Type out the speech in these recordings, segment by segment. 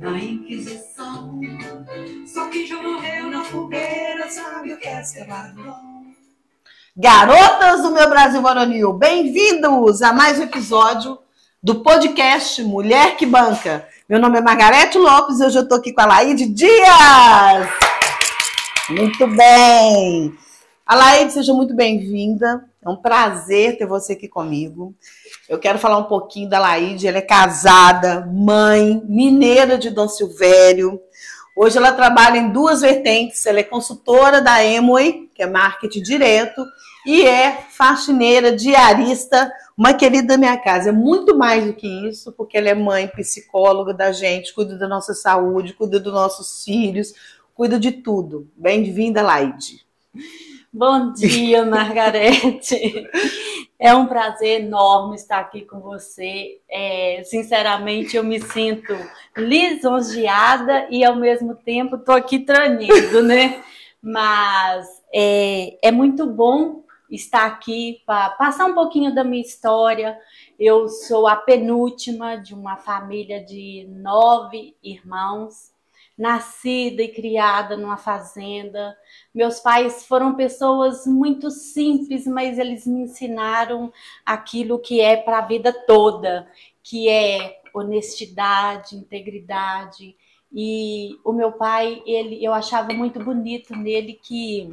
Da Inquisição. Só quem já morreu na fogueira sabe o que é ser ladrão. Garotas do meu Brasil Varonil, bem-vindos a mais um episódio do podcast Mulher que Banca. Meu nome é Margarete Lopes e hoje eu estou aqui com a Laide Dias. Muito bem. A Laide, seja muito bem-vinda. É um prazer ter você aqui comigo. Eu quero falar um pouquinho da Laide. Ela é casada, mãe, mineira de Dom Silvério. Hoje ela trabalha em duas vertentes. Ela é consultora da Emoi, que é marketing direto, e é faxineira, diarista, uma querida da minha casa. É muito mais do que isso, porque ela é mãe, psicóloga da gente, cuida da nossa saúde, cuida dos nossos filhos, cuida de tudo. Bem-vinda, Laide. Bom dia, Margarete. É um prazer enorme estar aqui com você. É, sinceramente, eu me sinto lisonjeada e, ao mesmo tempo, estou aqui tranido, né? Mas é, é muito bom estar aqui para passar um pouquinho da minha história. Eu sou a penúltima de uma família de nove irmãos nascida e criada numa fazenda. Meus pais foram pessoas muito simples, mas eles me ensinaram aquilo que é para a vida toda, que é honestidade, integridade. E o meu pai, ele, eu achava muito bonito nele que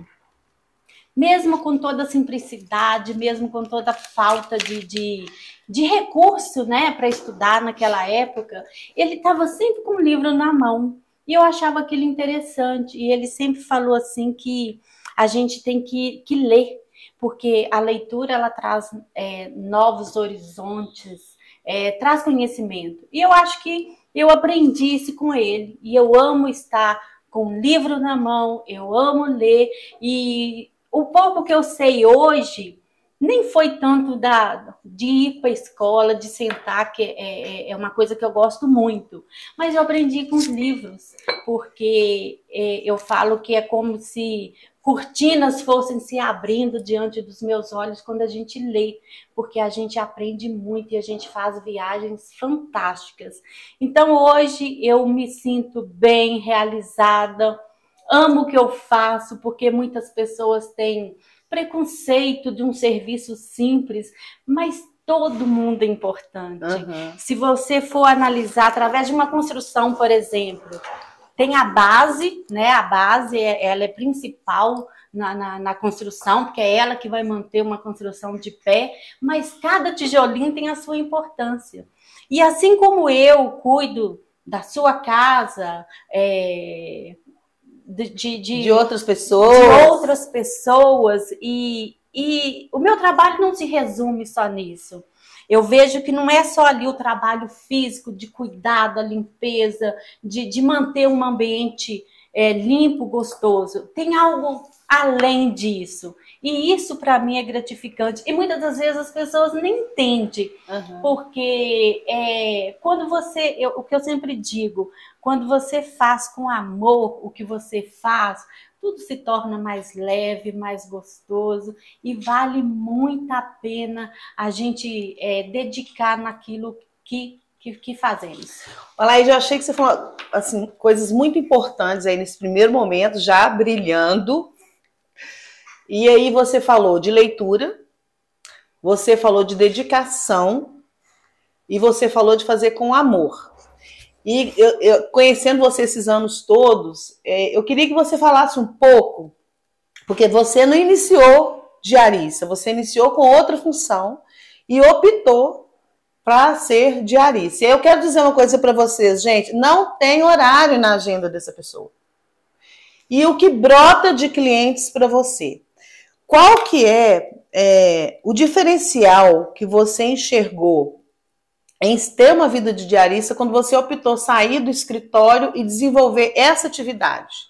mesmo com toda a simplicidade, mesmo com toda a falta de, de, de recurso né, para estudar naquela época, ele estava sempre com o livro na mão. E eu achava aquilo interessante. E ele sempre falou assim que a gente tem que, que ler, porque a leitura ela traz é, novos horizontes, é, traz conhecimento. E eu acho que eu aprendi isso com ele. E eu amo estar com um livro na mão, eu amo ler. E o pouco que eu sei hoje nem foi tanto da, de ir para a escola, de sentar, que é, é, é, uma coisa que eu gosto muito. Mas eu aprendi com os livros, porque é, eu falo que é como se cortinas fossem se abrindo diante dos meus olhos quando a gente lê, porque a gente aprende muito e a gente faz viagens fantásticas. Então hoje eu me sinto bem realizada, amo o que eu faço, porque muitas pessoas têm preconceito de um serviço simples, mas todo mundo é importante. Uhum. Se você for analisar através de uma construção, por exemplo, tem a base, né? A base é, ela é principal na, na, na, construção, porque é ela que vai manter uma construção de pé, mas cada tijolinho tem a sua importância. E assim como eu cuido da sua casa, é, de, de, de, outras pessoas. De outras pessoas. E, e o meu trabalho não se resume só nisso. Eu vejo que não é só ali o trabalho físico de cuidar da limpeza, de, de manter um ambiente é, limpo, gostoso. Tem algo além disso. E isso para mim é gratificante. E muitas das vezes as pessoas nem entendem, uhum. porque é, quando você, eu, o que eu sempre digo, quando você faz com amor o que você faz, tudo se torna mais leve, mais gostoso e vale muito a pena a gente é, dedicar naquilo que, que, que fazemos. Laís, eu achei que você falou assim, coisas muito importantes aí nesse primeiro momento, já brilhando. E aí você falou de leitura, você falou de dedicação e você falou de fazer com amor. E eu, eu, conhecendo você esses anos todos, é, eu queria que você falasse um pouco, porque você não iniciou diarista, você iniciou com outra função e optou para ser diarista. E eu quero dizer uma coisa para vocês, gente: não tem horário na agenda dessa pessoa. E o que brota de clientes para você? Qual que é, é o diferencial que você enxergou em ter uma vida de diarista quando você optou sair do escritório e desenvolver essa atividade?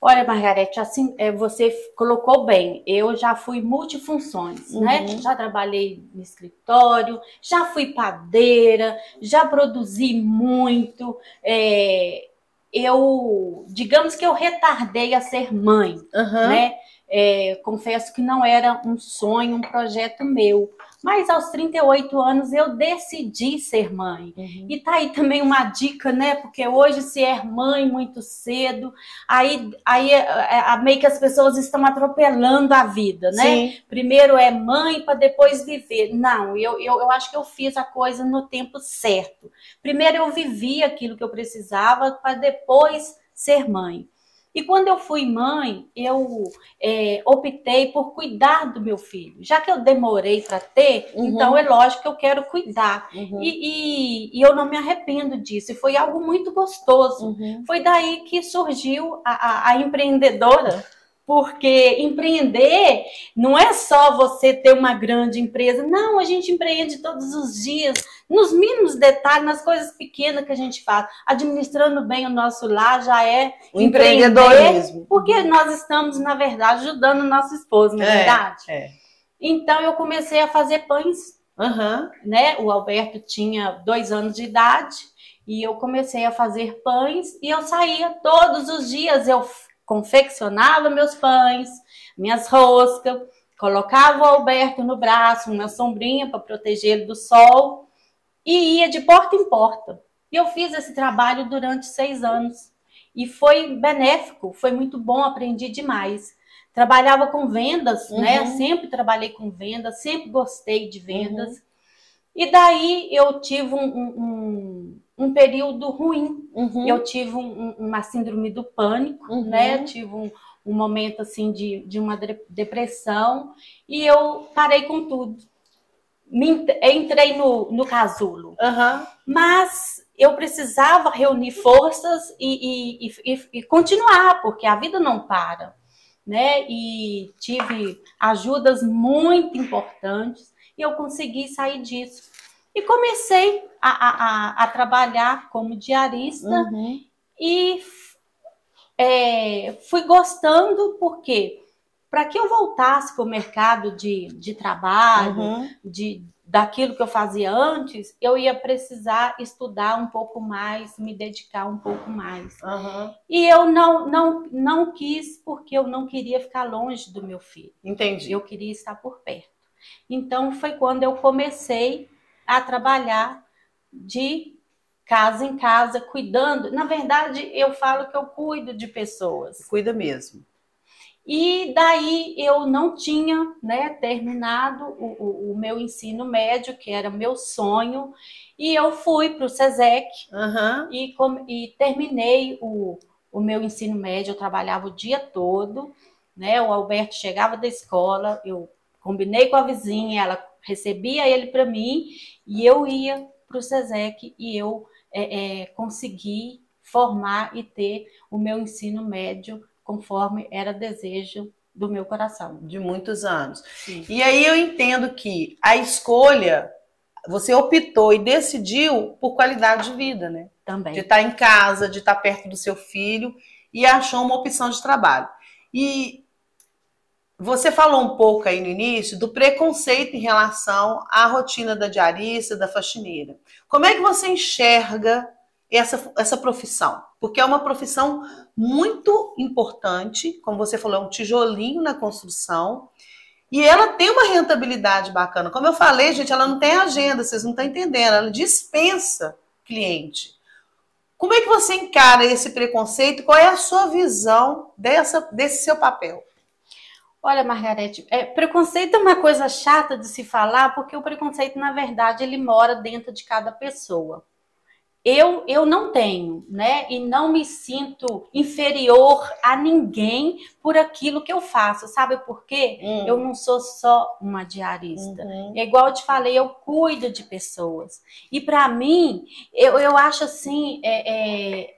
Olha, Margarete, assim, é, você colocou bem. Eu já fui multifunções, né? uhum. né? Já trabalhei no escritório, já fui padeira, já produzi muito. É, eu, digamos que eu retardei a ser mãe, uhum. né? é, confesso que não era um sonho, um projeto meu. Mas aos 38 anos eu decidi ser mãe. Uhum. E tá aí também uma dica, né? Porque hoje se é mãe muito cedo, aí, aí é, é, meio que as pessoas estão atropelando a vida, né? Sim. Primeiro é mãe para depois viver. Não, eu, eu, eu acho que eu fiz a coisa no tempo certo. Primeiro eu vivi aquilo que eu precisava para depois ser mãe. E quando eu fui mãe, eu é, optei por cuidar do meu filho. Já que eu demorei para ter, uhum. então é lógico que eu quero cuidar. Uhum. E, e, e, eu não me arrependo disso. E foi algo muito gostoso. Uhum. Foi daí que surgiu a, a, a empreendedora porque empreender não é só você ter uma grande empresa. Não, a gente empreende todos os dias, nos mínimos detalhes, nas coisas pequenas que a gente faz. Administrando bem o nosso lar já é o empreendedorismo. Porque nós estamos, na verdade, ajudando o nosso esposo, não é, é verdade? É. Então eu comecei a fazer pães. Uhum. Né? O Alberto tinha dois anos de idade e eu comecei a fazer pães e eu saía todos os dias. Eu confeccionava meus pães, minhas roscas, colocava o Alberto no braço, uma sombrinha para proteger ele do sol e ia de porta em porta. E eu fiz esse trabalho durante seis anos e foi benéfico, foi muito bom, aprendi demais. Trabalhava com vendas, né? uhum. né? Sempre trabalhei com vendas, sempre gostei de vendas. Uhum. E daí eu tive um, um, um período ruim. Uhum. Eu tive um, uma síndrome do pânico, uhum. né? Tive um, um, momento assim de, de uma depressão e eu parei com tudo. Me, entrei no, no casulo. Uhum. Mas eu precisava reunir forças e, e, e, e, continuar, porque a vida não para. Né? E tive ajudas muito importantes e eu consegui sair disso. E comecei a, a, a trabalhar como diarista uhum. e é, fui gostando, porque para que eu voltasse para o mercado de, de trabalho, uhum. de, daquilo que eu fazia antes, eu ia precisar estudar um pouco mais, me dedicar um pouco mais. Uhum. E eu não, não, não quis, porque eu não queria ficar longe do meu filho. Entendi. Eu queria estar por perto. Então foi quando eu comecei a trabalhar de casa em casa, cuidando. Na verdade, eu falo que eu cuido de pessoas. Cuida mesmo. E daí eu não tinha né, terminado o, o, o, meu ensino médio, que era meu sonho, e eu fui para o SESEC uhum. e, e, terminei o, o meu ensino médio. Eu trabalhava o dia todo, né? O Alberto chegava da escola, eu combinei com a vizinha, ela recebia ele para mim e eu ia para o SESEC e eu é, é, consegui formar e ter o meu ensino médio conforme era desejo do meu coração. De muitos anos. Sim. E aí eu entendo que a escolha, você optou e decidiu por qualidade de vida, né? Também. De estar em casa, de estar perto do seu filho e achou uma opção de trabalho. E você falou um pouco aí no início do preconceito em relação à rotina da diarista, da faxineira. Como é que você enxerga essa, essa profissão? Porque é uma profissão muito importante, como você falou, é um tijolinho na construção. E ela tem uma rentabilidade bacana. Como eu falei, gente, ela não tem agenda, vocês não estão entendendo. Ela dispensa cliente. Como é que você encara esse preconceito? Qual é a sua visão dessa, desse seu papel? Olha, Margarete, é, preconceito é uma coisa chata de se falar, porque o preconceito, na verdade, ele mora dentro de cada pessoa. Eu, eu não tenho, né? E não me sinto inferior a ninguém por aquilo que eu faço. Sabe por quê? Hum. Eu não sou só uma diarista. Uhum. É igual eu te falei, eu cuido de pessoas. E para mim, eu, eu acho assim, é, é,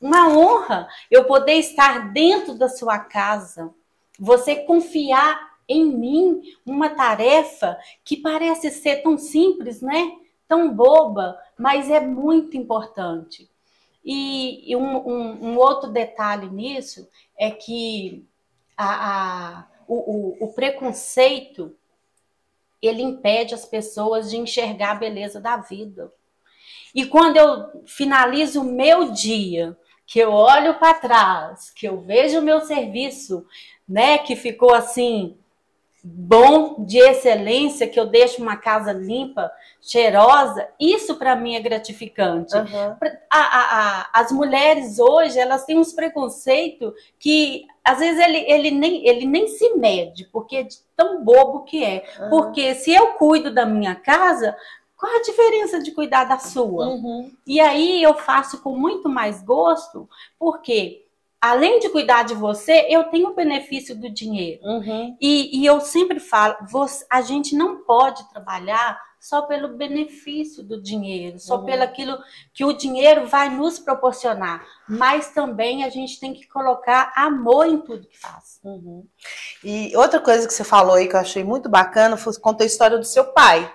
uma honra eu poder estar dentro da sua casa você confiar em mim uma tarefa que parece ser tão simples, né? Tão boba, mas é muito importante. E, e um, um, um, outro detalhe nisso é que a, a, o, o, o preconceito ele impede as pessoas de enxergar a beleza da vida. E quando eu finalizo o meu dia que eu olho para trás, que eu vejo o meu serviço, né, que ficou assim bom, de excelência, que eu deixo uma casa limpa, cheirosa, isso para mim é gratificante. Uhum. A, a, a, as mulheres hoje, elas têm uns preconceitos que às vezes ele, ele, nem, ele nem se mede, porque é de tão bobo que é. Uhum. Porque se eu cuido da minha casa, qual a diferença de cuidar da sua? Uhum. E aí eu faço com muito mais gosto, porque além de cuidar de você, eu tenho o benefício do dinheiro. Uhum. E, e eu sempre falo, você, a gente não pode trabalhar só pelo benefício do dinheiro, só Uhum. pelo aquilo que o dinheiro vai nos proporcionar, mas também a gente tem que colocar amor em tudo que faz. Uhum. E outra coisa que você falou aí que eu achei muito bacana foi contou a história do seu pai.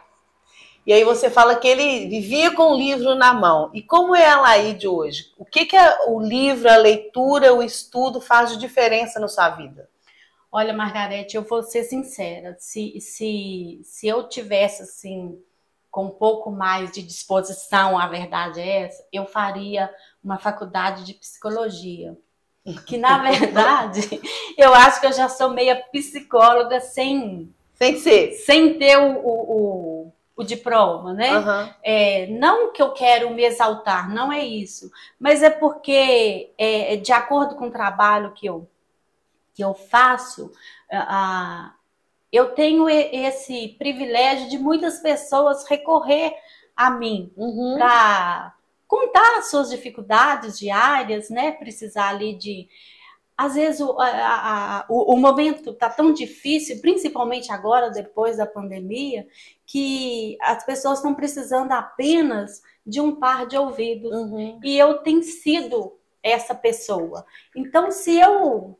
E aí você fala que ele vivia com o livro na mão. E como é a Laide hoje? O que, que a- o livro, a leitura, o estudo faz de diferença na sua vida? Olha, Margarete, eu vou ser sincera, se, se, se eu tivesse assim com um pouco mais de disposição, a verdade é essa, eu faria uma faculdade de psicologia. Que na verdade, eu acho que eu já sou meia psicóloga sem, que ser. sem ter o, o, o, o diploma, né? Aham. É, não que eu quero me exaltar, não é isso, mas é porque, é, de acordo com o trabalho que eu, que eu faço, ah, eu tenho esse privilégio de muitas pessoas recorrer a mim Uhum. para contar as suas dificuldades diárias, né? Precisar ali de. Às vezes o, a- a- o, o momento está tão difícil, principalmente agora, depois da pandemia, que as pessoas estão precisando apenas de um par de ouvidos. Uhum. E eu tenho sido essa pessoa. Então, se eu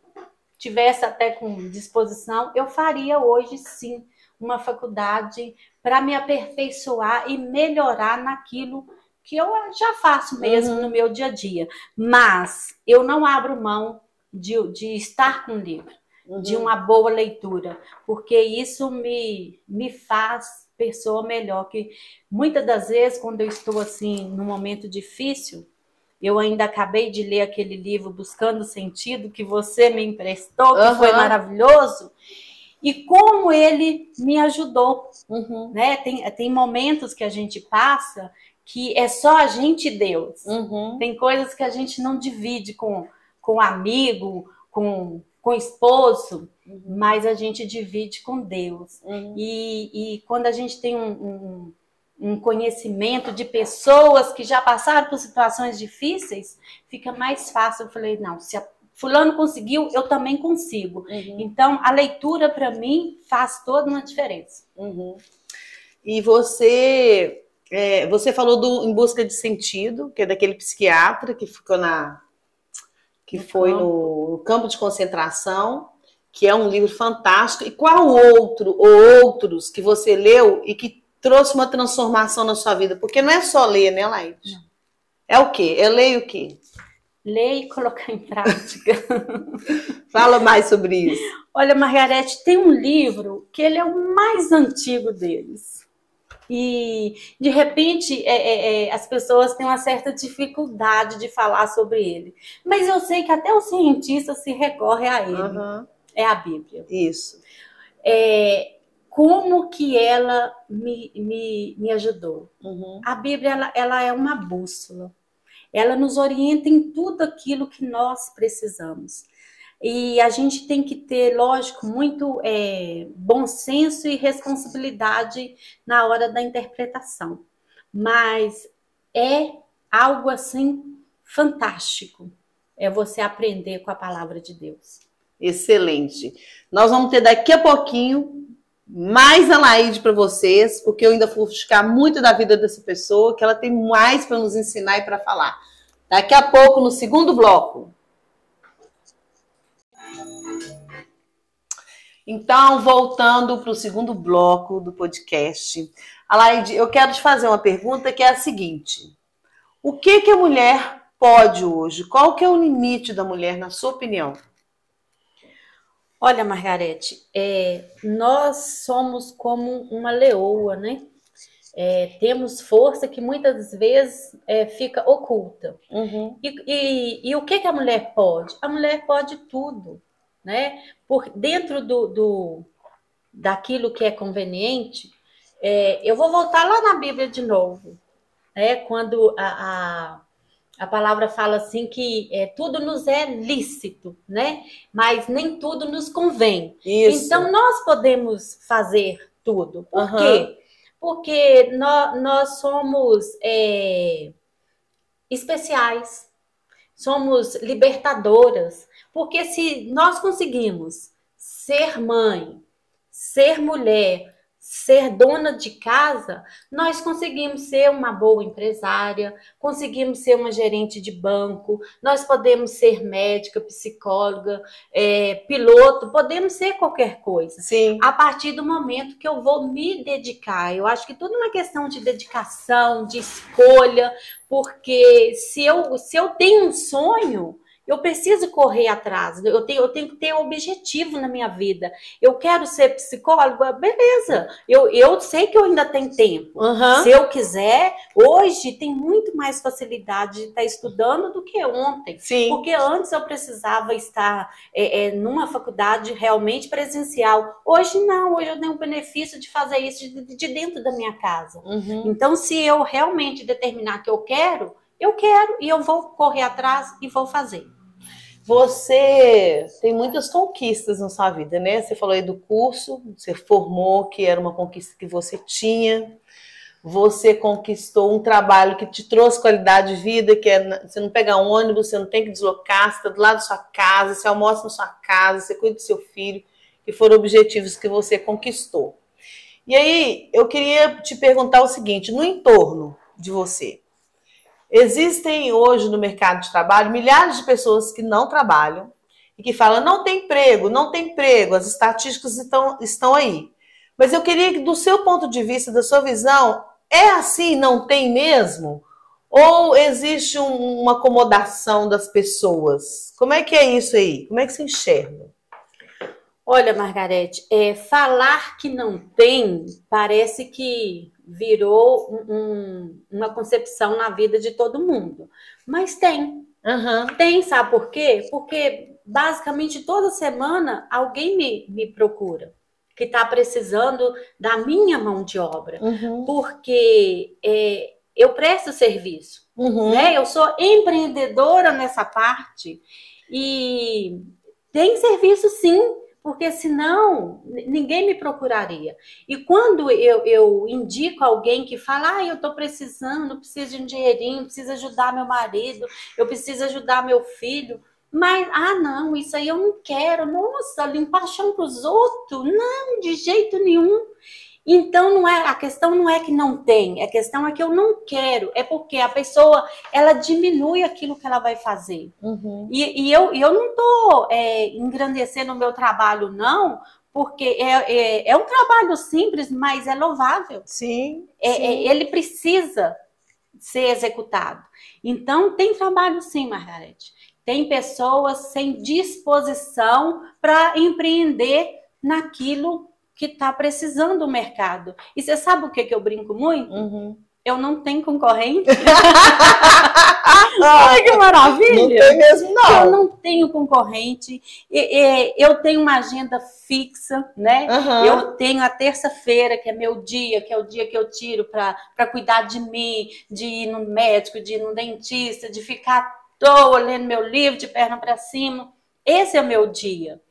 tivesse até com disposição, eu faria hoje sim uma faculdade para me aperfeiçoar e melhorar naquilo que eu já faço mesmo Uhum. no meu dia a dia. Mas eu não abro mão de, de estar com o livro, Uhum. de uma boa leitura, porque isso me, me faz pessoa melhor. Que muitas das vezes, quando eu estou assim, num momento difícil, eu ainda acabei de ler aquele livro Buscando Sentido que você me emprestou, que Aham. foi maravilhoso, e como ele me ajudou Uhum. né? Tem, tem momentos que a gente passa que é só a gente e Deus. Uhum. Tem coisas que a gente não divide com, com amigo, com, com esposo, mas a gente divide com Deus. Uhum. E, e quando a gente tem um, um, um conhecimento de pessoas que já passaram por situações difíceis, fica mais fácil. Eu falei, não, se a fulano conseguiu, eu também consigo. Uhum. Então, a leitura, para mim, faz toda uma diferença. Uhum. E você, é, você falou do Em Busca de Sentido, que é daquele psiquiatra que ficou na. Que No foi campo. no, no campo de concentração, que é um livro fantástico. E qual outro ou outros que você leu e que trouxe uma transformação na sua vida? Porque não é só ler, né, Laide? É o quê? É ler o quê? Ler e colocar em prática. Fala mais sobre isso. Olha, Margarete, tem um livro que ele é o mais antigo deles. E, de repente, é, é, é, as pessoas têm uma certa dificuldade de falar sobre ele. Mas eu sei que até os cientistas se recorrem a ele. Aham, É a Bíblia. Isso. É, como que ela me, me, me ajudou? Uhum. A Bíblia ela, ela é uma bússola. Ela nos orienta em tudo aquilo que nós precisamos. E a gente tem que ter, lógico, muito é, bom senso e responsabilidade na hora da interpretação. Mas é algo assim fantástico. É você aprender com a palavra de Deus. Excelente. Nós vamos ter daqui a pouquinho mais a Laide para vocês, porque eu ainda vou buscar muito da vida dessa pessoa, que ela tem mais para nos ensinar e para falar. Daqui a pouco, no segundo bloco. Então, voltando para o segundo bloco do podcast. Alaide, eu quero te fazer uma pergunta que é a seguinte. O que, que a mulher pode hoje? Qual que é o limite da mulher, na sua opinião? Olha, Margarete, é, nós somos como uma leoa, né? é, temos força que muitas vezes é, fica oculta. Uhum. E, e, e o que, que a mulher pode? A mulher pode tudo, né? Por dentro do, do daquilo que é conveniente, é, eu vou voltar lá na Bíblia de novo, né? Quando a, a, a palavra fala assim que é, tudo nos é lícito, né? Mas nem tudo nos convém. Isso. Então nós podemos fazer tudo. Por Aham. quê? Porque nós, nós somos é, especiais, somos libertadoras. Porque se nós conseguimos ser mãe, ser mulher, ser dona de casa, nós conseguimos ser uma boa empresária, conseguimos ser uma gerente de banco, nós podemos ser médica, psicóloga, é, piloto, podemos ser qualquer coisa Sim. a partir do momento que eu vou me dedicar. Eu acho que tudo é uma questão de dedicação, de escolha, porque se eu, se eu tenho um sonho, eu preciso correr atrás, eu tenho, eu tenho que ter um objetivo na minha vida. Eu quero ser psicóloga, beleza. Eu, eu sei que eu ainda tenho tempo. Aham. Se eu quiser, hoje tem muito mais facilidade de estar estudando do que ontem. Sim. Porque antes eu precisava estar é, é, numa faculdade realmente presencial. Hoje não, hoje eu tenho o benefício de fazer isso de, de dentro da minha casa. Uhum. Então, se eu realmente determinar que eu quero, eu quero e eu vou correr atrás e vou fazer. Você tem muitas conquistas na sua vida, né? Você falou aí do curso, você formou, que era uma conquista que você tinha. Você conquistou um trabalho que te trouxe qualidade de vida, que é você não pega ônibus, você não tem que deslocar, você está do lado da sua casa, você almoça na sua casa, você cuida do seu filho, que foram objetivos que você conquistou. E aí, eu queria te perguntar o seguinte: no entorno de você, Existem hoje no mercado de trabalho milhares de pessoas que não trabalham e que falam não tem emprego, não tem emprego, as estatísticas estão, estão aí. Mas eu queria que, do seu ponto de vista, da sua visão, é assim, não tem mesmo? Ou existe um- uma acomodação das pessoas? Como é que é isso aí? Como é que se enxerga? Olha, Margarete, é, falar que não tem parece que virou um- um- uma concepção na vida de todo mundo. Mas tem. Aham. Tem, sabe por quê? Porque basicamente toda semana alguém me, me procura que está precisando da minha mão de obra. Uhum. Porque é, eu presto serviço. Uhum. né? Eu sou empreendedora nessa parte e tem serviço sim, porque senão ninguém me procuraria. E quando eu, eu indico alguém que fala, ah, eu estou precisando, preciso de um dinheirinho, preciso ajudar meu marido, eu preciso ajudar meu filho. Mas, ah, não, isso aí eu não quero. Nossa, limpar chão para os outros? Não, de jeito nenhum. Então, não é, a questão não é que não tem, a questão é que eu não quero. É porque a pessoa, ela diminui aquilo que ela vai fazer. Uhum. E, e eu, eu não estou engrandecendo o meu trabalho, não, porque é, é, é um trabalho simples, mas é louvável. Sim. É- sim. é- ele precisa ser executado. Então, tem trabalho sim, Margarete. Tem pessoas sem disposição para empreender naquilo que está precisando o mercado. E você sabe o que, que eu brinco muito? Uhum. Eu não tenho concorrente. Ai, que maravilha! Não tem mesmo, Eu não. não tenho concorrente, e- e- eu tenho uma agenda fixa, né? Aham. Eu tenho a terça-feira, que é meu dia, que é o dia que eu tiro para cuidar de mim, de ir no médico, de ir no dentista, de ficar à toa lendo meu livro de perna para cima. Esse é o meu dia.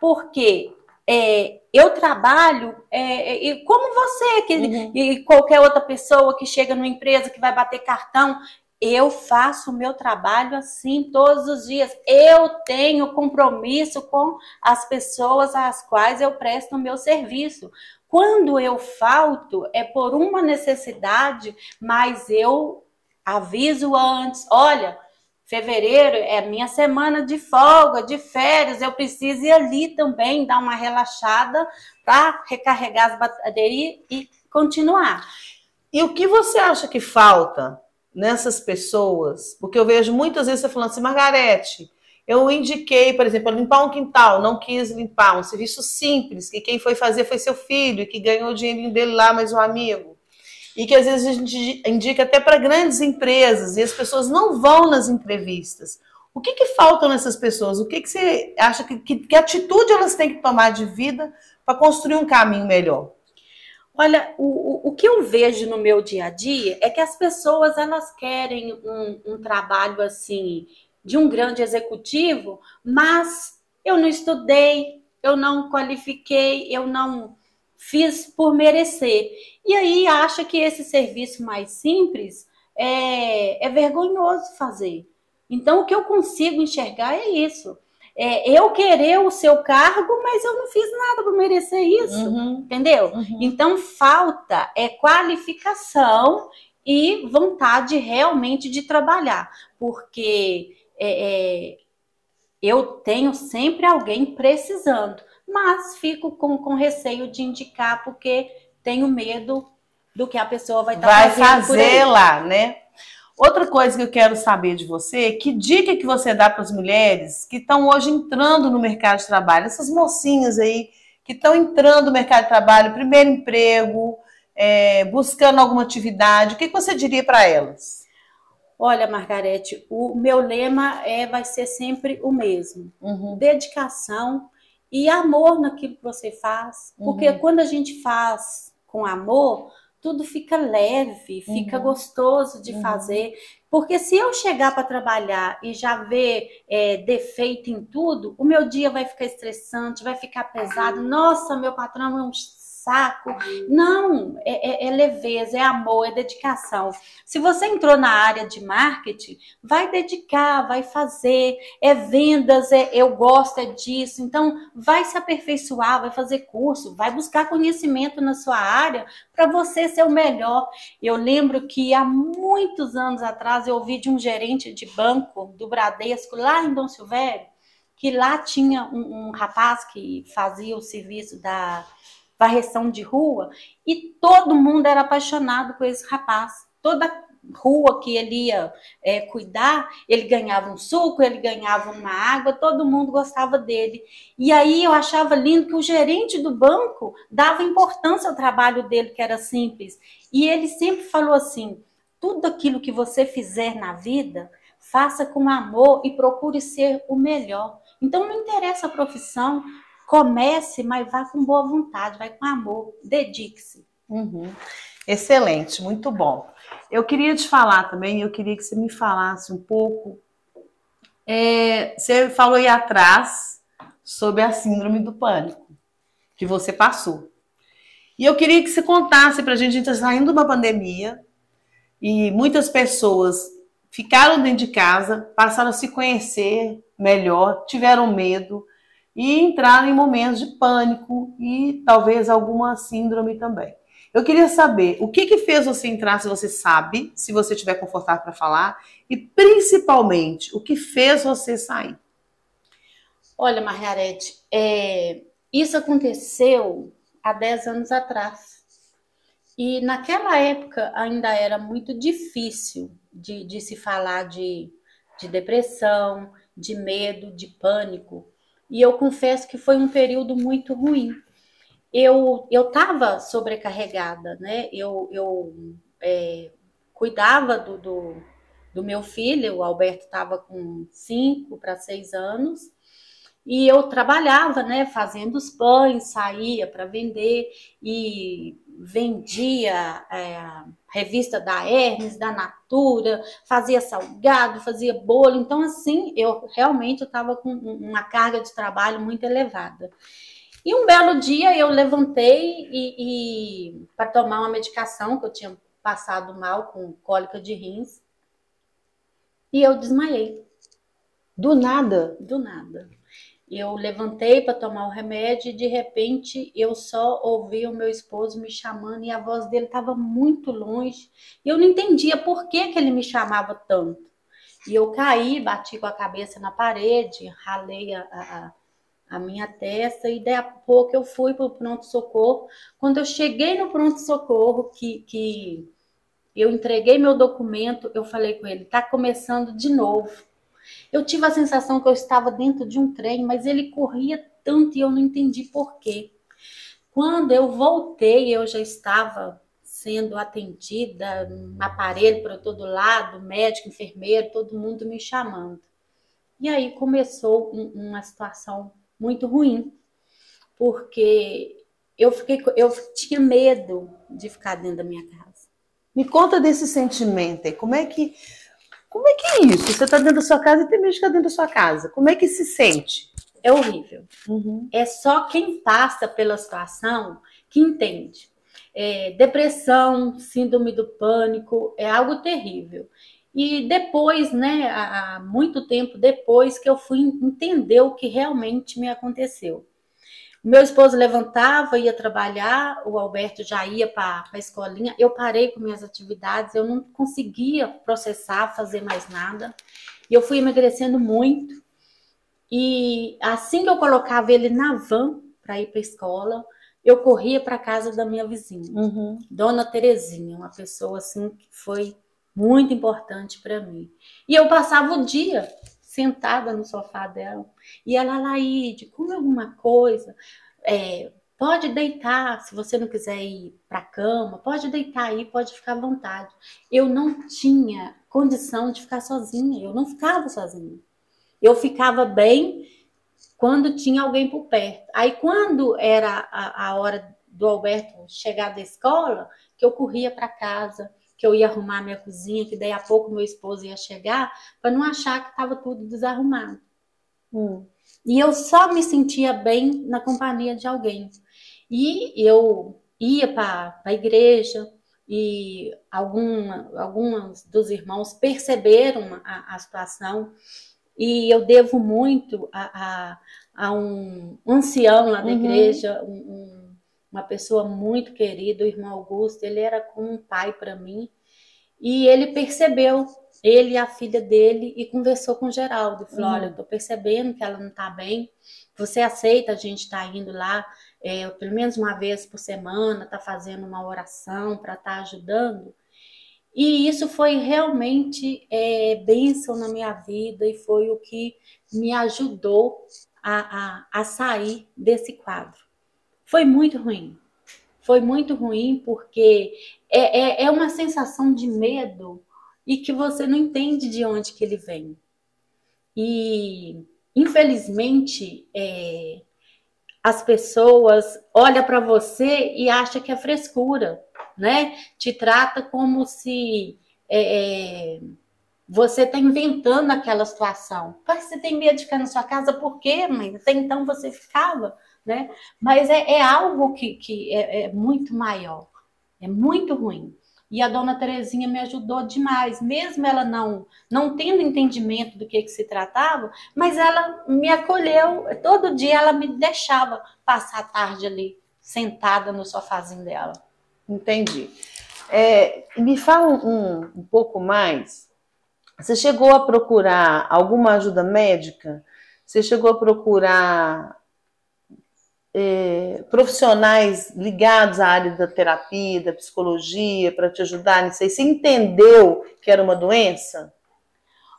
Porque é, eu trabalho, é, é, e como você, que, Uhum. e qualquer outra pessoa que chega numa empresa que vai bater cartão, eu faço o meu trabalho assim todos os dias. Eu tenho compromisso com as pessoas às quais eu presto o meu serviço. Quando eu falto, é por uma necessidade, mas eu aviso antes: olha, fevereiro é minha semana de folga, de férias, eu preciso ir ali também dar uma relaxada para recarregar as baterias e continuar. E o que você acha que falta nessas pessoas? Porque eu vejo muitas vezes você falando assim, Margarete, eu indiquei, por exemplo, limpar um quintal, não quis limpar, um serviço simples, que quem foi fazer foi seu filho, que ganhou o dinheirinho dele lá, mais um amigo. E que às vezes a gente indica até para grandes empresas e as pessoas não vão nas entrevistas. O que, que falta nessas pessoas? O que, que você acha que, que, que atitude elas têm que tomar de vida para construir um caminho melhor? Olha, o, o que eu vejo no meu dia a dia é que as pessoas elas querem um, um trabalho assim de um grande executivo, mas eu não estudei, eu não qualifiquei, eu não fiz por merecer. E aí acha que esse serviço mais simples é, é vergonhoso fazer. Então, o que eu consigo enxergar é isso. É, eu querer o seu cargo, mas eu não fiz nada para merecer isso, uhum. entendeu? Uhum. Então falta é qualificação e vontade realmente de trabalhar, porque é, é, eu tenho sempre alguém precisando, mas fico com, com receio de indicar porque tenho medo do que a pessoa vai estar tá vai fazer lá, né? Outra coisa que eu quero saber de você, que dica que você dá para as mulheres que estão hoje entrando no mercado de trabalho, essas mocinhas aí que estão entrando no mercado de trabalho, primeiro emprego, é, buscando alguma atividade, o que, que você diria para elas? Olha, Margarete, o meu lema é, vai ser sempre o mesmo: uhum. dedicação e amor naquilo que você faz. Porque uhum. quando a gente faz com amor, tudo fica leve, fica uhum. gostoso de uhum. fazer. Porque se eu chegar para trabalhar e já ver é, defeito em tudo, o meu dia vai ficar estressante, vai ficar pesado. Nossa, meu patrão é um saco. Não, é, é, é, leveza, é amor, é dedicação. Se você entrou na área de marketing, vai dedicar, vai fazer, é vendas, é eu gosto é disso. Então, vai se aperfeiçoar, vai fazer curso, vai buscar conhecimento na sua área para você ser o melhor. Eu lembro que há muitos anos atrás eu ouvi de um gerente de banco do Bradesco lá em Dom Silvério, que lá tinha um, um rapaz que fazia o serviço da varreção de rua, e todo mundo era apaixonado por esse rapaz. Toda rua que ele ia é, cuidar, ele ganhava um suco, ele ganhava uma água, todo mundo gostava dele. E aí eu achava lindo que o gerente do banco dava importância ao trabalho dele, que era simples. E ele sempre falou assim: tudo aquilo que você fizer na vida, faça com amor e procure ser o melhor. Então não interessa a profissão, Comece, mas vá com boa vontade, vai com amor, dedique-se. Uhum. Excelente, muito bom. Eu queria te falar também, eu queria que você me falasse um pouco. É, você falou aí atrás sobre a síndrome do pânico que você passou. E eu queria que você contasse para a gente, a gente está saindo de uma pandemia e muitas pessoas ficaram dentro de casa, passaram a se conhecer melhor, tiveram medo, e entrar em momentos de pânico e talvez alguma síndrome também. Eu queria saber o que, que fez você entrar, se você sabe, se você estiver confortável para falar, e principalmente o que fez você sair. Olha, Margarete, é, isso aconteceu há 10 anos atrás. E naquela época ainda era muito difícil de, de se falar de, de depressão, de medo, de pânico. E eu confesso que foi um período muito ruim. Eu eu estava sobrecarregada, né? Eu, eu é, cuidava do, do, do, meu filho, o Alberto estava com cinco para seis anos, e eu trabalhava, né? Fazendo os pães, saía para vender e vendia é, revista da Hermes, da Natura, fazia salgado, fazia bolo. Então, assim, eu realmente estava com uma carga de trabalho muito elevada. E um belo dia eu levantei e, e para tomar uma medicação que eu tinha passado mal com cólica de rins e eu desmaiei. Do nada? Do nada. Eu levantei para tomar o remédio e de repente eu só ouvi o meu esposo me chamando e a voz dele estava muito longe. E eu não entendia por que, que ele me chamava tanto. E eu caí, bati com a cabeça na parede, ralei a, a, a minha testa e daí a pouco eu fui para o pronto-socorro. Quando eu cheguei no pronto-socorro, que, que eu entreguei meu documento, eu falei com ele: está começando de novo. Eu tive a sensação que eu estava dentro de um trem, mas ele corria tanto e eu não entendi por quê. Quando eu voltei, eu já estava sendo atendida, um aparelho para todo lado, médico, enfermeiro, todo mundo me chamando. E aí começou um, uma situação muito ruim, porque eu fiquei, eu tinha medo de ficar dentro da minha casa. Me conta desse sentimento aí. Como é que, como é que é isso? Você está dentro da sua casa e tem medo de ficar dentro da sua casa. Como é que se sente? É horrível. Uhum. É só quem passa pela situação que entende. É, depressão, síndrome do pânico, é algo terrível. E depois, né, há muito tempo depois que eu fui entender o que realmente me aconteceu. Meu esposo levantava, ia trabalhar, o Alberto já ia para a escolinha. Eu parei com minhas atividades, eu não conseguia processar, fazer mais nada. E eu fui emagrecendo muito. E assim que eu colocava ele na van para ir para a escola, eu corria para casa da minha vizinha, uhum. Dona Terezinha, uma pessoa assim que foi muito importante para mim. E eu passava o dia sentada no sofá dela. E ela, Laide, come alguma coisa. É, pode deitar, se você não quiser ir para a cama, pode deitar aí, pode ficar à vontade. Eu não tinha condição de ficar sozinha, eu não ficava sozinha. Eu ficava bem quando tinha alguém por perto. Aí, quando era a, a hora do Alberto chegar da escola, que eu corria para casa, que eu ia arrumar minha cozinha, que daí a pouco meu esposo ia chegar, para não achar que estava tudo desarrumado. Hum. E eu só me sentia bem na companhia de alguém. E eu ia para a igreja e alguma, alguns dos irmãos perceberam a, a situação e eu devo muito a, a, a um ancião lá da uhum. igreja, um, um uma pessoa muito querida, o irmão Augusto, ele era como um pai para mim. E ele percebeu, ele e a filha dele, e conversou com o Geraldo. Falou: uhum. Olha, eu tô percebendo que ela não tá bem. Você aceita a gente estar tá indo lá, é, pelo menos uma vez por semana, tá fazendo uma oração para estar tá ajudando? E isso foi realmente é, bênção na minha vida e foi o que me ajudou a, a, a sair desse quadro. Foi muito ruim. Foi muito ruim porque é, é, é uma sensação de medo e que você não entende de onde que ele vem. E infelizmente é, as pessoas olham para você e acham que é frescura, né? Te trata como se é, é você está inventando aquela situação. Mas você tem medo de ficar na sua casa, por quê, mãe? Até então você ficava né? Mas é, é algo que, que é, é, muito maior, é muito ruim. E a dona Terezinha me ajudou demais, mesmo ela não não tendo entendimento do que, que se tratava, mas ela me acolheu, todo dia ela me deixava passar a tarde ali, sentada no sofazinho dela. Entendi. É, me fala um, um pouco mais. Você chegou a procurar alguma ajuda médica? Você chegou a procurar é, profissionais ligados à área da terapia, da psicologia, para te ajudar nisso aí? Você entendeu que era uma doença?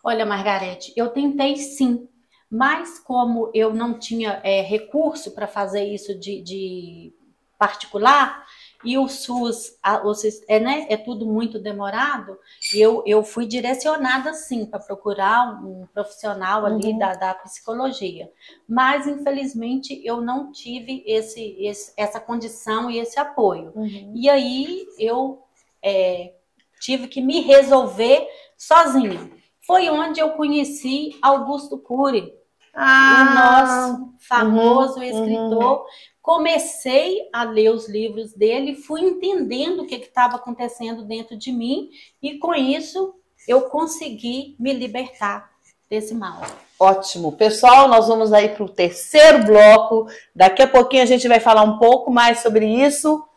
Olha, Margarete, eu tentei sim, mas como eu não tinha é, recurso para fazer isso de, de particular, e o SUS, a, o, é, né, é tudo muito demorado, eu, eu fui direcionada sim para procurar um profissional ali uhum. da, da psicologia. Mas, infelizmente, eu não tive esse, esse essa condição e esse apoio. Uhum. E aí eu é, tive que me resolver sozinha. Foi onde eu conheci Augusto Cury, ah, o nosso famoso uhum, escritor, uhum comecei a ler os livros dele, fui entendendo o que estava acontecendo dentro de mim e com isso eu consegui me libertar desse mal. Ótimo. Pessoal, nós vamos aí para o terceiro bloco. Daqui a pouquinho a gente vai falar um pouco mais sobre isso.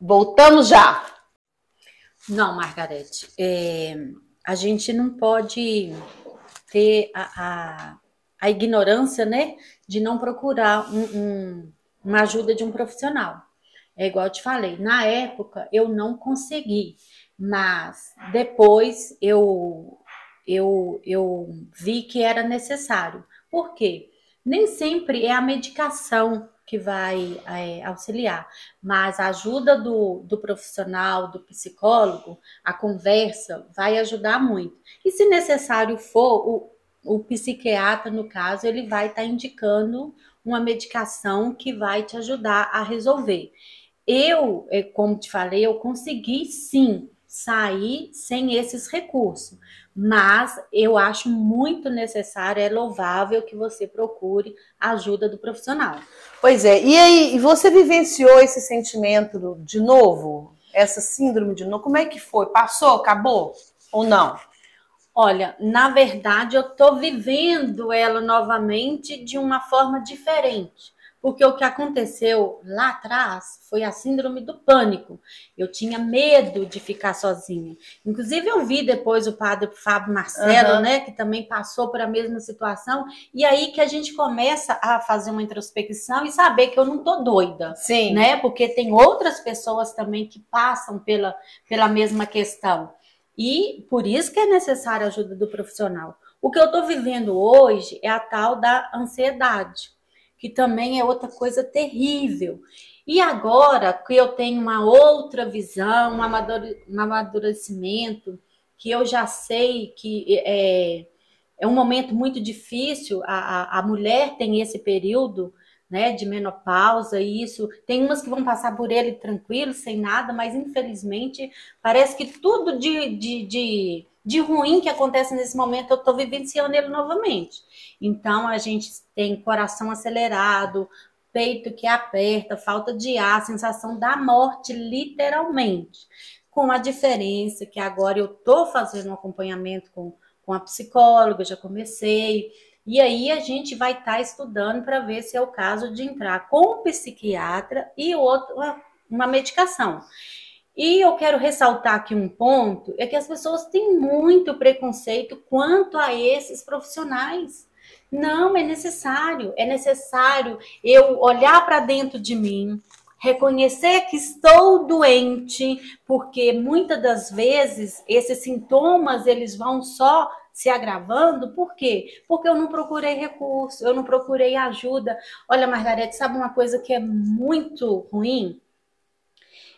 Voltamos já. Não, Margarete, é, a gente não pode ter a, a, a, ignorância, né, de não procurar um, um uma ajuda de um profissional. É igual eu te falei, na época eu não consegui, mas depois eu eu, eu vi que era necessário. Por quê? Nem sempre é a medicação que vai é, auxiliar, mas a ajuda do, do profissional, do psicólogo, a conversa vai ajudar muito. E se necessário for, o, o psiquiatra, no caso, ele vai estar tá indicando uma medicação que vai te ajudar a resolver. Eu, é, como te falei, eu consegui sim sair sem esses recursos, mas eu acho muito necessário, é louvável que você procure a ajuda do profissional. Pois é, e aí, você vivenciou esse sentimento de novo? Essa síndrome de novo? Como é que foi? Passou? Acabou? Ou não? Olha, na verdade, eu estou vivendo ela novamente de uma forma diferente. Porque o que aconteceu lá atrás foi a síndrome do pânico. Eu tinha medo de ficar sozinha. Inclusive, eu vi depois o padre Fábio Marcelo, uhum. né, que também passou por a mesma situação. E aí que a gente começa a fazer uma introspecção e saber que eu não tô doida. Sim. Né? Porque tem outras pessoas também que passam pela, pela mesma questão. E por isso que é necessária a ajuda do profissional. O que eu estou vivendo hoje é a tal da ansiedade que também é outra coisa terrível. E agora que eu tenho uma outra visão, um amadurecimento, que eu já sei que é, é um momento muito difícil, a, a, a mulher tem esse período né, de menopausa, e isso tem umas que vão passar por ele tranquilo, sem nada, mas infelizmente parece que tudo de, de, de de ruim que acontece nesse momento, eu estou vivenciando ele novamente. Então, a gente tem coração acelerado, peito que aperta, falta de ar, sensação da morte, literalmente. Com a diferença que agora eu estou fazendo um acompanhamento com, com a psicóloga, já comecei. E aí a gente vai estar tá estudando para ver se é o caso de entrar com o psiquiatra e outra, uma medicação. E eu quero ressaltar aqui um ponto: é que as pessoas têm muito preconceito quanto a esses profissionais. Não é necessário, é necessário eu olhar para dentro de mim, reconhecer que estou doente, porque muitas das vezes esses sintomas eles vão só se agravando, por quê? Porque eu não procurei recurso, eu não procurei ajuda. Olha, Margarete, sabe uma coisa que é muito ruim?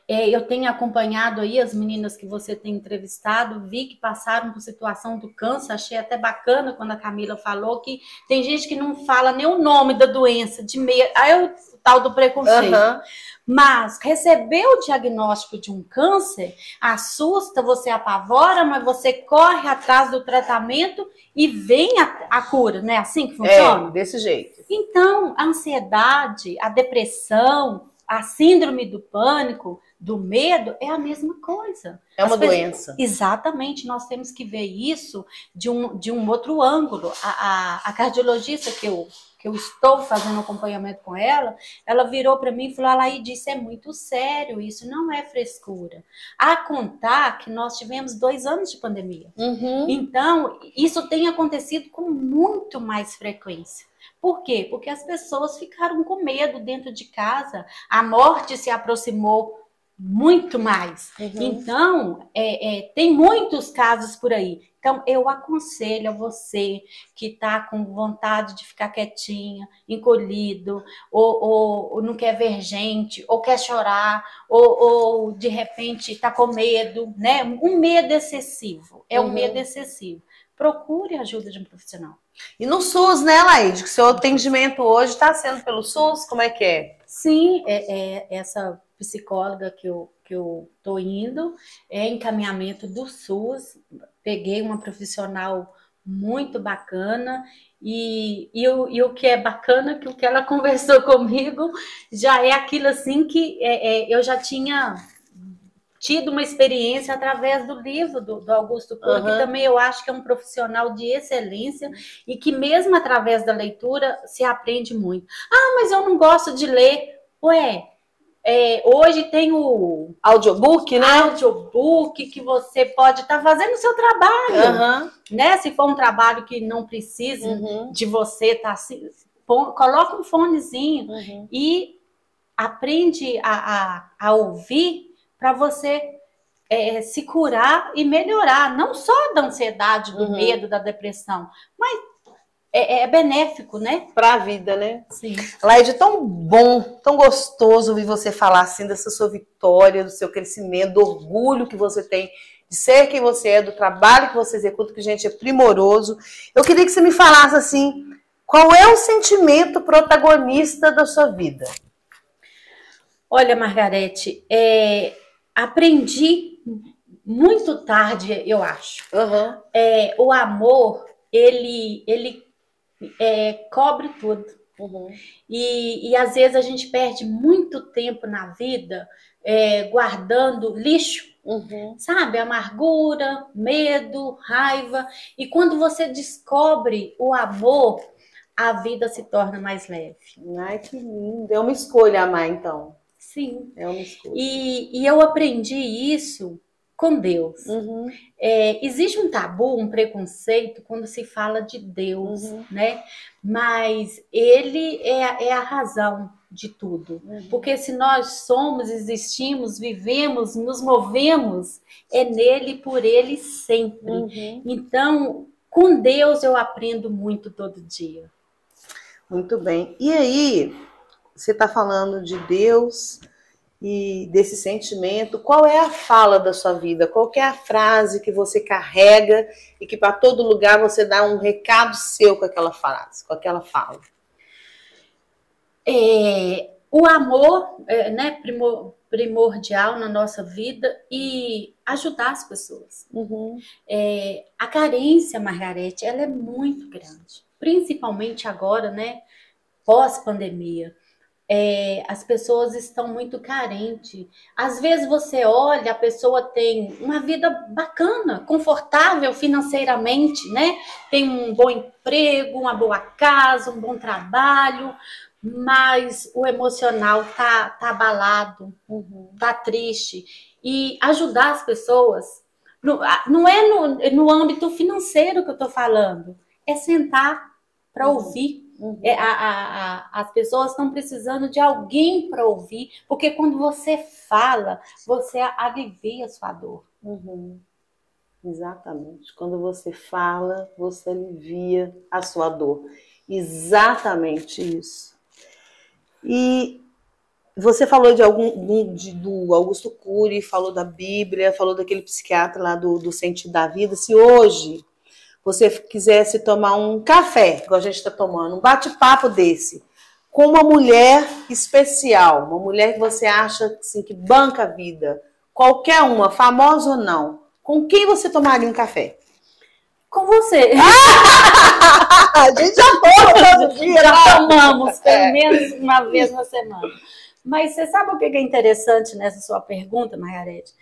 É, eu tenho acompanhado aí as meninas que você tem entrevistado, vi que passaram por situação do câncer, achei até bacana quando a Camila falou que tem gente que não fala nem o nome da doença, de meia, aí é o tal do preconceito. Uhum. Mas receber o diagnóstico de um câncer assusta, você apavora, mas você corre atrás do tratamento e vem a, a cura, não é assim que funciona? É, desse jeito. Então, a ansiedade, a depressão, a síndrome do pânico, do medo, é a mesma coisa. É uma pessoas... doença. Exatamente, nós temos que ver isso de um, de um outro ângulo. A, a, a cardiologista que eu, que eu estou fazendo acompanhamento com ela, ela virou para mim e falou: Alaí, disse, é muito sério, isso não é frescura. A contar que nós tivemos dois anos de pandemia. Uhum. Então, isso tem acontecido com muito mais frequência. Por quê? Porque as pessoas ficaram com medo dentro de casa, a morte se aproximou muito mais. Uhum. Então, é, é, tem muitos casos por aí. Então, eu aconselho a você que está com vontade de ficar quietinha, encolhido, ou, ou, ou, não quer ver gente, ou quer chorar, ou, ou de repente está com medo, né? Um medo excessivo. É uhum. um medo excessivo. Procure a ajuda de um profissional. E no SUS, né, Laide? Que seu atendimento hoje está sendo pelo SUS? Como é que é? Sim, é, é, essa psicóloga que eu, que eu tô indo é encaminhamento do SUS. Peguei uma profissional muito bacana e, e, o, e o que é bacana que o que ela conversou comigo já é aquilo assim que é, é, eu já tinha tido uma experiência através do livro do, do Augusto Cury, uhum. que também eu acho que é um profissional de excelência e que mesmo através da leitura se aprende muito. Ah, mas eu não gosto de ler. Ué, é, hoje tem o audiobook, né? Audiobook que você pode estar tá fazendo o seu trabalho, uhum. né? Se for um trabalho que não precisa uhum. de você estar tá assim, coloca um fonezinho uhum. e aprende a, a, a ouvir para você é, se curar e melhorar, não só da ansiedade, do uhum. medo, da depressão, mas é, é benéfico, né? Para a vida, né? Sim. Laide, tão bom, tão gostoso ouvir você falar assim dessa sua vitória, do seu crescimento, do orgulho que você tem de ser quem você é, do trabalho que você executa, que gente é primoroso. Eu queria que você me falasse assim, qual é o sentimento protagonista da sua vida? Olha, Margarete, é, aprendi muito tarde, eu acho. Uhum. É, o amor, ele, ele é, cobre tudo. Uhum. E, e às vezes a gente perde muito tempo na vida é, guardando lixo, Uhum. sabe? Amargura, medo, raiva. E quando você descobre o amor, a vida se torna mais leve. Ai, que lindo. É uma escolha amar, então. Sim. É uma escolha. E, e eu aprendi isso com Deus. Uhum. É, existe um tabu, um preconceito quando se fala de Deus, Uhum. né? Mas ele é, a- é a razão de tudo. Uhum. Porque se nós somos, existimos, vivemos, nos movemos, é nele por ele sempre. Uhum. Então, com Deus eu aprendo muito todo dia. Muito bem. E aí, você está falando de Deus e desse sentimento. Qual é a fala da sua vida? Qual é a frase que você carrega e que para todo lugar você dá um recado seu com aquela frase, com aquela fala? É, o amor é, né, primor- primordial na nossa vida e ajudar as pessoas. Uhum. É, a carência, Margarete, ela é muito grande, principalmente agora, né, pós-pandemia. É, as pessoas estão muito carentes. Às vezes você olha, a pessoa tem uma vida bacana, confortável financeiramente, né? Tem um bom emprego, uma boa casa, um bom trabalho, mas o emocional tá, tá abalado, Uhum. tá triste. E ajudar as pessoas não, não é no, no âmbito financeiro que eu tô falando, é sentar para Uhum. ouvir. Uhum. É, a- a- a- as pessoas estão precisando de alguém para ouvir, porque quando você fala, você alivia a sua dor. Uhum. Exatamente. Quando você fala, você alivia a sua dor. Exatamente isso. E você falou de algum de- do Augusto Cury, falou da Bíblia, falou daquele psiquiatra lá do, do sentido da vida. Se hoje você quisesse tomar um café, igual a gente está tomando, um bate-papo desse, com uma mulher especial, uma mulher que você acha assim, que banca a vida, qualquer uma, famosa ou não, com quem você tomaria um café? Com você, a gente já toma todo dia, já tomamos pelo É. menos uma vez na semana. Mas você sabe o que é interessante nessa sua pergunta, Margarete?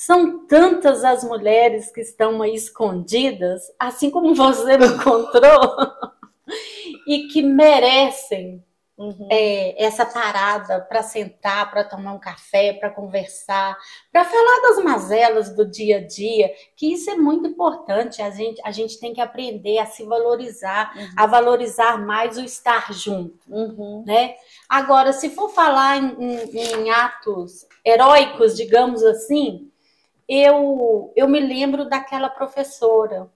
São tantas as mulheres que estão aí escondidas, assim como você me encontrou, e que merecem Uhum. é, essa parada para sentar, para tomar um café, para conversar, para falar das mazelas do dia a dia, que isso é muito importante. A gente, a gente tem que aprender a se valorizar, Uhum. a valorizar mais o estar junto, Uhum. né? Agora, se for falar em, em- em atos heróicos, digamos assim, eu, eu me lembro daquela professora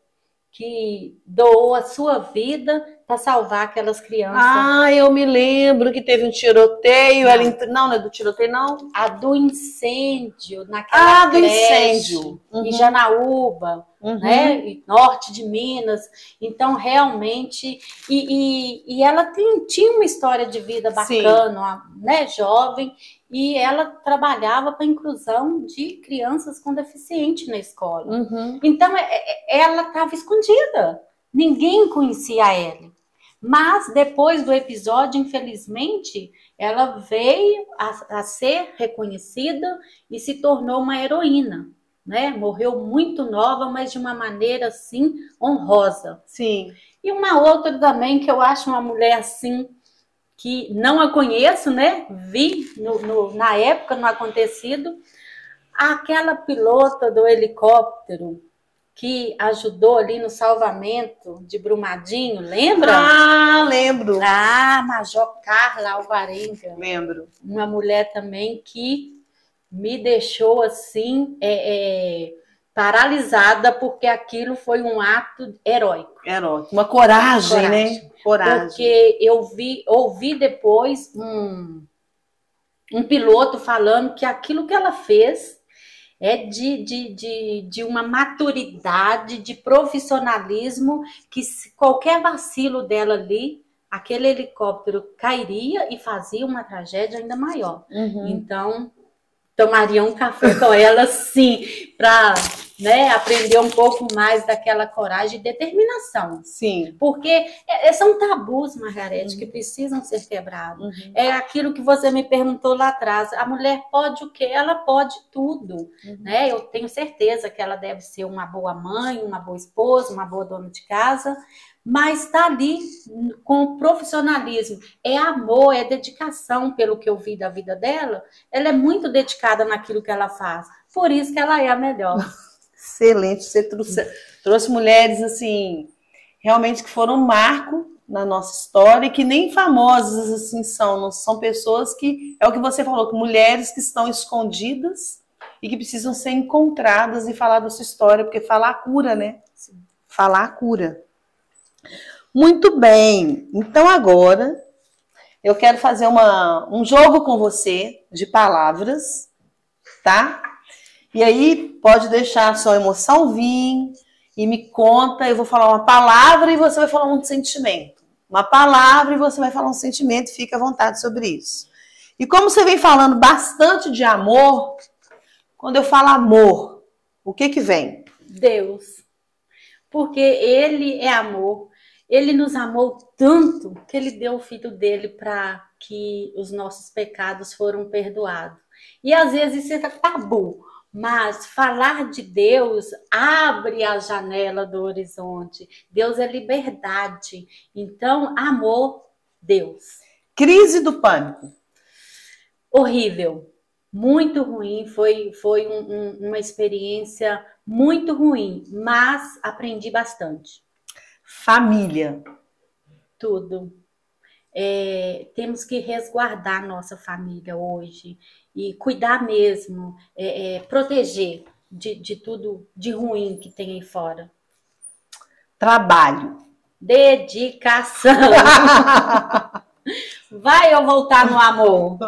que doou a sua vida para salvar aquelas crianças. Ah, eu me lembro que teve um tiroteio. Entrou... Não, não é do tiroteio, não. a do incêndio naquela Ah, do creche incêndio. Uhum. em Janaúba, Uhum. né, norte de Minas. Então, realmente, e, e, e ela tem, tinha uma história de vida bacana, uma, né, jovem, e ela trabalhava para a inclusão de crianças com deficiente na escola. Uhum. Então, é- é- ela estava escondida. Ninguém conhecia ela. Mas depois do episódio, infelizmente, ela veio a, a ser reconhecida e se tornou uma heroína. Né? Morreu muito nova, mas de uma maneira assim honrosa. Sim. E uma outra também que eu acho uma mulher assim que não a conheço, né? Vi no- no- na época no acontecido, aquela pilota do helicóptero que ajudou ali no salvamento de Brumadinho, lembra? Ah, lembro. Ah, Major Carla Alvarenga, Lembro. uma mulher também que me deixou assim, é, é, paralisada porque aquilo foi um ato heróico. Heróico. Uma coragem, Coragem. né? Coragem. Porque eu vi, ouvi depois um, um piloto falando que aquilo que ela fez é de, de, de, de uma maturidade, de profissionalismo, que se qualquer vacilo dela ali, aquele helicóptero cairia e fazia uma tragédia ainda maior. Uhum. Então, tomaria um café com ela, sim, para né, aprender um pouco mais daquela coragem e determinação. Sim. Porque é- é- são tabus, Margarete, que precisam ser quebrados. Uhum. É aquilo que você me perguntou lá atrás. A mulher pode o quê? Ela pode tudo. Uhum. Né? Eu tenho certeza que ela deve ser uma boa mãe, uma boa esposa, uma boa dona de casa, mas está ali com profissionalismo. É amor, é dedicação, pelo que eu vi da vida dela. Ela é muito dedicada naquilo que ela faz. Por isso que ela é a melhor. Excelente. Você trouxe, trouxe mulheres assim, realmente que foram um marco na nossa história e que nem famosas assim são, são pessoas que é o que você falou, que mulheres que estão escondidas e que precisam ser encontradas e falar da sua história, porque falar cura, né? Falar cura. Muito bem. Então agora eu quero fazer uma, um jogo com você de palavras, tá? E aí pode deixar a sua emoção vir e me conta, eu vou falar uma palavra e você vai falar um sentimento. Uma palavra e você vai falar um sentimento, fica à vontade sobre isso. E como você vem falando bastante de amor, quando eu falo amor, o que que vem? Deus. Porque Ele é amor. Ele nos amou tanto que Ele deu o Filho dele para que os nossos pecados foram perdoados. E às vezes isso é tabu, mas falar de Deus abre a janela do horizonte. Deus é liberdade. Então, amor, Deus. Crise do pânico. Horrível. Muito ruim, foi, foi um- um- uma experiência muito ruim, mas aprendi bastante. Família. tudo. É, temos que resguardar nossa família hoje e cuidar mesmo, é, é, proteger de, de tudo de ruim que tem aí fora. Trabalho. Dedicação. Vai eu voltar no amor.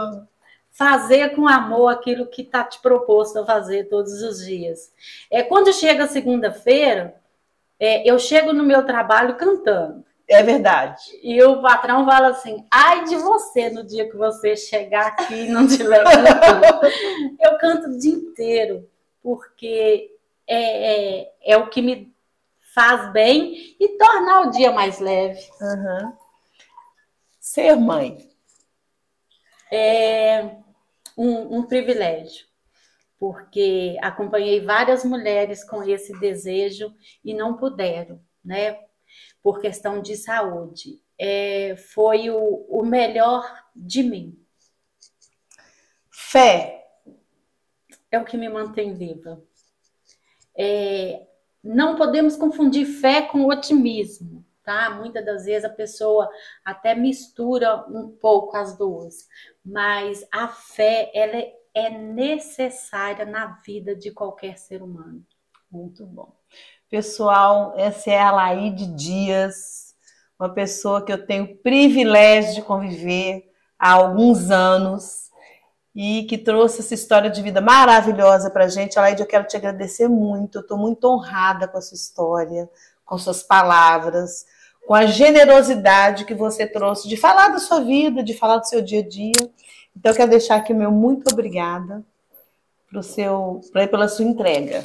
Fazer com amor aquilo que está te proposto a fazer todos os dias. É, quando chega segunda-feira, é, eu chego no meu trabalho cantando. É verdade. E o patrão fala assim: ai de você no dia que você chegar aqui e não tiver cantando. Eu canto o dia inteiro, porque é, é, é o que me faz bem e tornar o dia mais leve. Uhum. Ser mãe. É um, um privilégio, porque acompanhei várias mulheres com esse desejo e não puderam, né? Por questão de saúde. É, foi o, o melhor de mim. Fé. é o que me mantém viva. É, não podemos confundir fé com otimismo, tá? Muitas das vezes a pessoa até mistura um pouco as duas, mas a fé ela é, é necessária na vida de qualquer ser humano. Muito bom. Pessoal, essa é a Laíde Dias, uma pessoa que eu tenho o privilégio de conviver há alguns anos e que trouxe essa história de vida maravilhosa para a gente. Laíde, eu quero te agradecer muito, eu estou muito honrada com a sua história, com suas palavras, com a generosidade que você trouxe de falar da sua vida, de falar do seu dia a dia. Então, eu quero deixar aqui o meu muito obrigada pro seu, pela sua entrega.